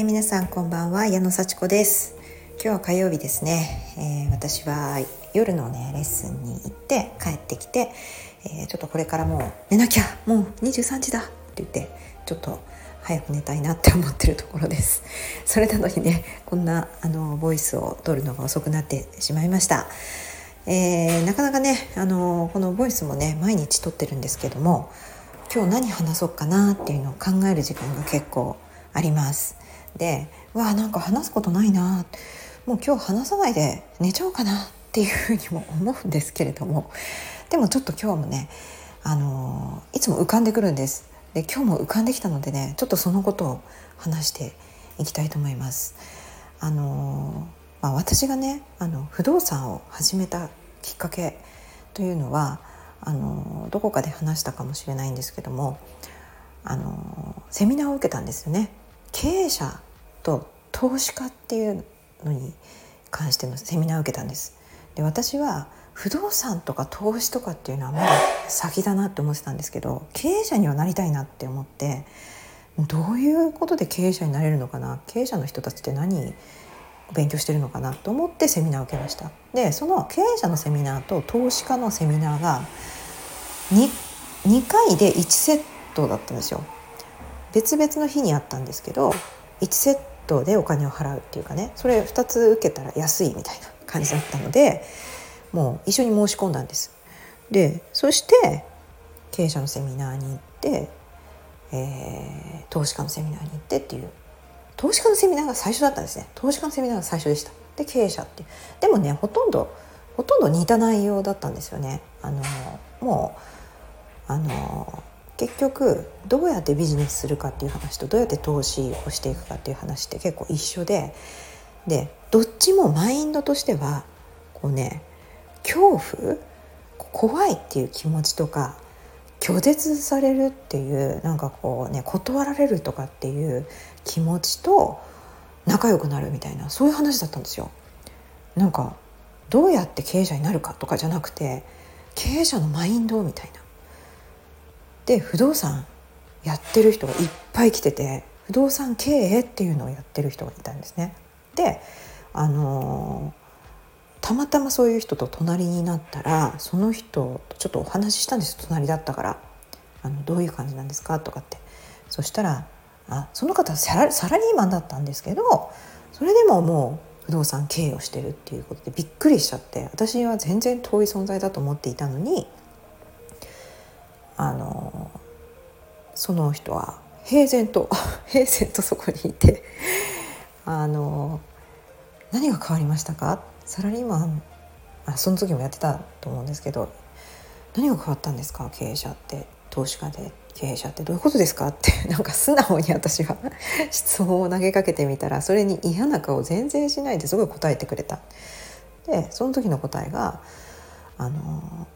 えー、皆さんこんばんは矢野幸子です。今日は火曜日ですね、えー、私は夜のねレッスンに行って帰ってきて、えー、ちょっとこれからもう寝なきゃもう23時だって言ってちょっと早く寝たいなって思ってるところです。それなのにねこんなあのボイスを取るのが遅くなってしまいました。えー、なかなかねあのこのボイスもね毎日撮ってるんですけども今日何話そうかなっていうのを考える時間が結構あります。でわあなんか話すことないな。もう今日話さないで寝ちゃおうかなっていうふうにも思うんですけれども。でもちょっと今日もねあのいつも浮かんでくるんです。で今日も浮かんできたのでねちょっとそのことを話していきたいと思います。あのまあ、私がねあの不動産を始めたきっかけというのはあのどこかで話したかもしれないんですけどもあのセミナーを受けたんですよね。経営者と投資家っていうのに関してのセミナーを受けたんです。で私は不動産とか投資とかっていうのはまだ先だなって思ってたんですけど経営者にはなりたいなって思ってどういうことで経営者になれるのかな？経営者の人たちって何勉強してるのかなと思ってセミナーを受けました。でその経営者のセミナーと投資家のセミナーが 2, 2回で1セットだったんですよ。別々の日にあったんですけど1セットでお金を払うっていうかねそれ2つ受けたら安いみたいな感じだったのでもう一緒に申し込んだんです。でそして経営者のセミナーに行って、えー、投資家のセミナーに行ってっていう投資家のセミナーが最初だったんですね。投資家のセミナーが最初でした。で経営者ってでもねほとんどほとんど似た内容だったんですよね。あのもうあの結局どうやってビジネスするかっていう話とどうやって投資をしていくかっていう話って結構一緒ででどっちもマインドとしてはこうね恐怖怖いっていう気持ちとか拒絶されるっていうなんかこうね断られるとかっていう気持ちと仲良くなるみたいなそういう話だったんですよ。なんかどうやって経営者になるかとかじゃなくて経営者のマインドみたいな。で不動産やってる人がいっぱい来てて不動産経営っていうのをやってる人がいたんですね。であのたまたまそういう人と隣になったらその人とちょっとお話ししたんです。隣だったから。あのどういう感じなんですかとかって。そしたらあその方サラサラリーマンだったんですけどそれでももう不動産経営をしてるっていうことでびっくりしちゃって私は全然遠い存在だと思っていたのにあのその人は平然と 平然とそこにいてあの何が変わりましたか？サラリーマンあその時もやってたと思うんですけど何が変わったんですか？経営者って投資家で経営者ってどういうことですか？って なんか素直に私は 質問を投げかけてみたらそれに嫌な顔全然しないですごい答えてくれた。でその時の答えがあの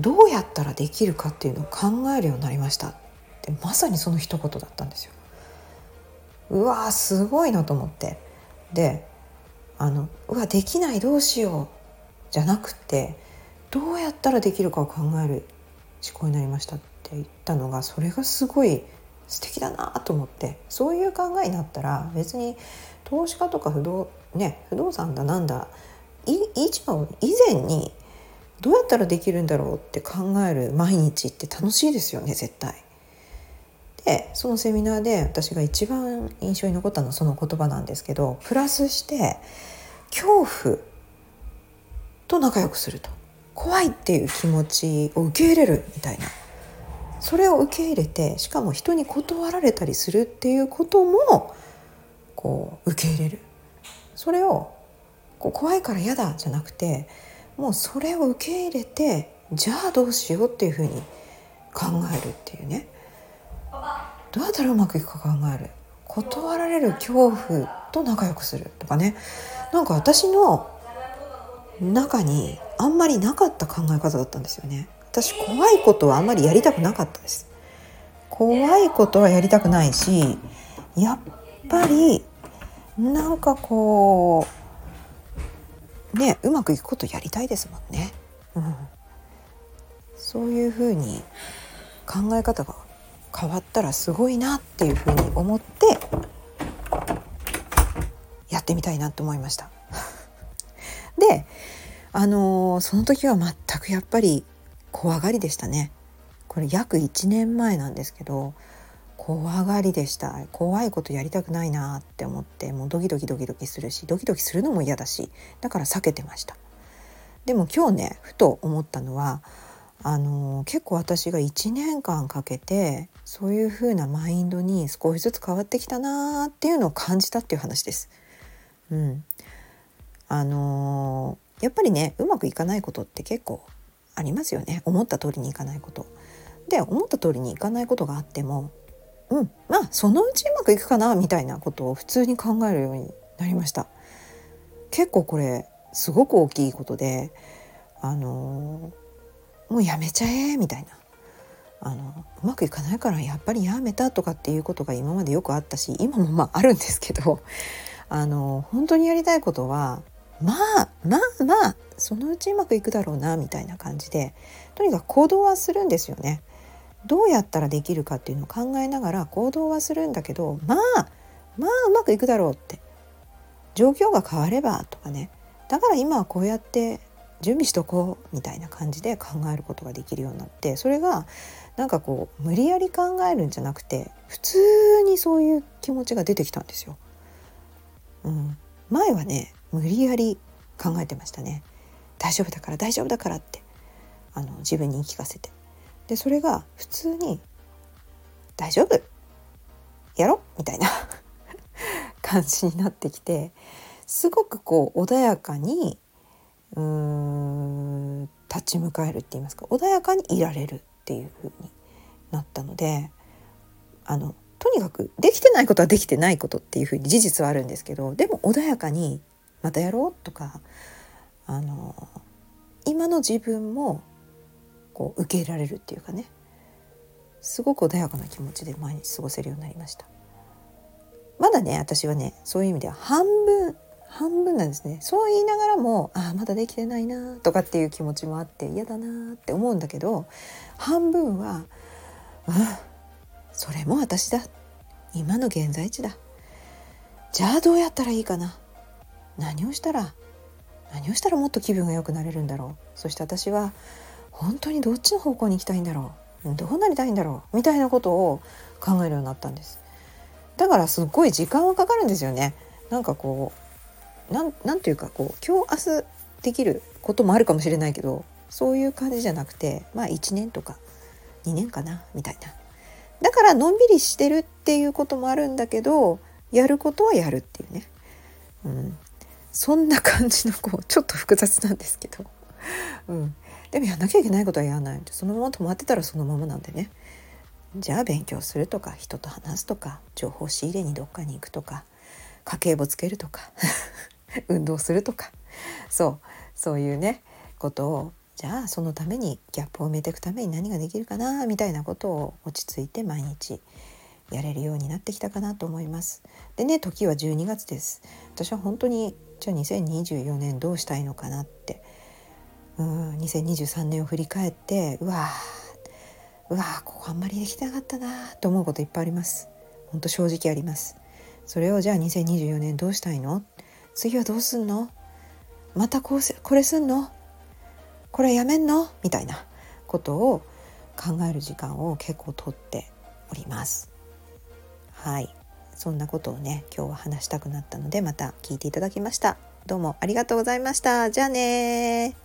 どうやったらできるかっていうのを考えるようになりましたってまさにその一言だったんですよ。うわーすごいなと思ってであのうわできないどうしようじゃなくてどうやったらできるかを考える思考になりましたって言ったのがそれがすごい素敵だなと思ってそういう考えになったら別に投資家とか不動,、ね、不動産だなんだい一番以前にどうやったらできるんだろうって考える毎日って楽しいですよね絶対。でそのセミナーで私が一番印象に残ったのはその言葉なんですけどプラスして恐怖と仲良くすると。怖いっていう気持ちを受け入れるみたいな。それを受け入れてしかも人に断られたりするっていうこともこう受け入れる。それをこう怖いから嫌だじゃなくてもうそれを受け入れてじゃあどうしようっていうふうに考えるっていうね。どうやったらうまくいくか考える。断られる恐怖と仲良くするとかね。なんか私の中にあんまりなかった考え方だったんですよね。私怖いことはあんまりやりたくなかったです。怖いことはやりたくないしやっぱりなんかこうねうまくいくことやりたいですもんね、うん、そういうふうに考え方が変わったらすごいなっていうふうに思ってやってみたいなと思いました。であのー、その時は全くやっぱり怖がりでしたね。これ約1年前なんですけど怖がりでした怖いことやりたくないなって思ってもうドキドキドキドキするしドキドキするのも嫌だしだから避けてましたでも今日ねふと思ったのはあの結構私が1年間かけてそういう風なマインドに少しずつ変わってきたなっていうのを感じたっていう話です。うん、あのやっぱりねうまくいかないことって結構ありますよね思った通りにいかないこと。で思った通りにいかないことがあってもうんまあそのうちうまくいくかなみたいなことを普通に考えるようになりました。結構これすごく大きいことであのもうやめちゃえみたいなあのうまくいかないからやっぱりやめたとかっていうことが今までよくあったし今もまああるんですけどあの本当にやりたいことはまあまあまあそのうちうまくいくだろうなみたいな感じでとにかく行動はするんですよね。どうやったらできるかっていうのを考えながら行動はするんだけどまあまあうまくいくだろうって。状況が変わればとかね。だから今はこうやって準備しとこうみたいな感じで考えることができるようになってそれがなんかこう無理やり考えるんじゃなくて普通にそういう気持ちが出てきたんですよ。うん、前はね無理やり考えてましたね。大丈夫だから大丈夫だからって。あの自分に言い聞かせて。でそれが普通に「大丈夫？やろ」みたいな 感じになってきてすごくこう穏やかにうーん立ち向かえるって言いますか？穏やかにいられるっていう風になったのであのとにかくできてないことはできてないことっていう風に事実はあるんですけどでも穏やかにまたやろうとかあの今の自分もこう受け入れられるっていうかね。すごく穏やかな気持ちで毎日過ごせるようになりました。まだね私はねそういう意味では半分半分なんですね。そう言いながらもああまだできてないなとかっていう気持ちもあって嫌だなって思うんだけど半分はうんそれも私だ。今の現在地だ。じゃあどうやったらいいかな。何をしたら何をしたらもっと気分が良くなれるんだろう。そして私は本当にどっちの方向に行きたいんだろう？どうなりたいんだろう？みたいなことを考えるようになったんです。だからすっごい時間はかかるんですよね。なんかこうなんなんていうかこう今日明日できることもあるかもしれないけどそういう感じじゃなくてまあ1年とか2年かな？みたいな。だからのんびりしてるっていうこともあるんだけどやることはやるっていうね、うん、そんな感じのこうちょっと複雑なんですけど、うん、でもやんなきゃいけないことはやらないそのまま止まってたらそのままなんでねじゃあ勉強するとか人と話すとか情報仕入れにどっかに行くとか家計簿つけるとか 運動するとかそうそういうねことをじゃあそのためにギャップを埋めていくために何ができるかなみたいなことを落ち着いて毎日やれるようになってきたかなと思います。でね時は12月です。私は本当にじゃあ2024年どうしたいのかなってうん2023年を振り返ってうわうわここあんまりできてなかったなと思うこといっぱいあります。本当正直あります。それをじゃあ2024年どうしたいの？次はどうすんの？またこうせこれすんの？これやめんの？みたいなことを考える時間を結構とっております。はい。そんなことをね今日は話したくなったのでまた聞いていただきました。どうもありがとうございました。じゃあね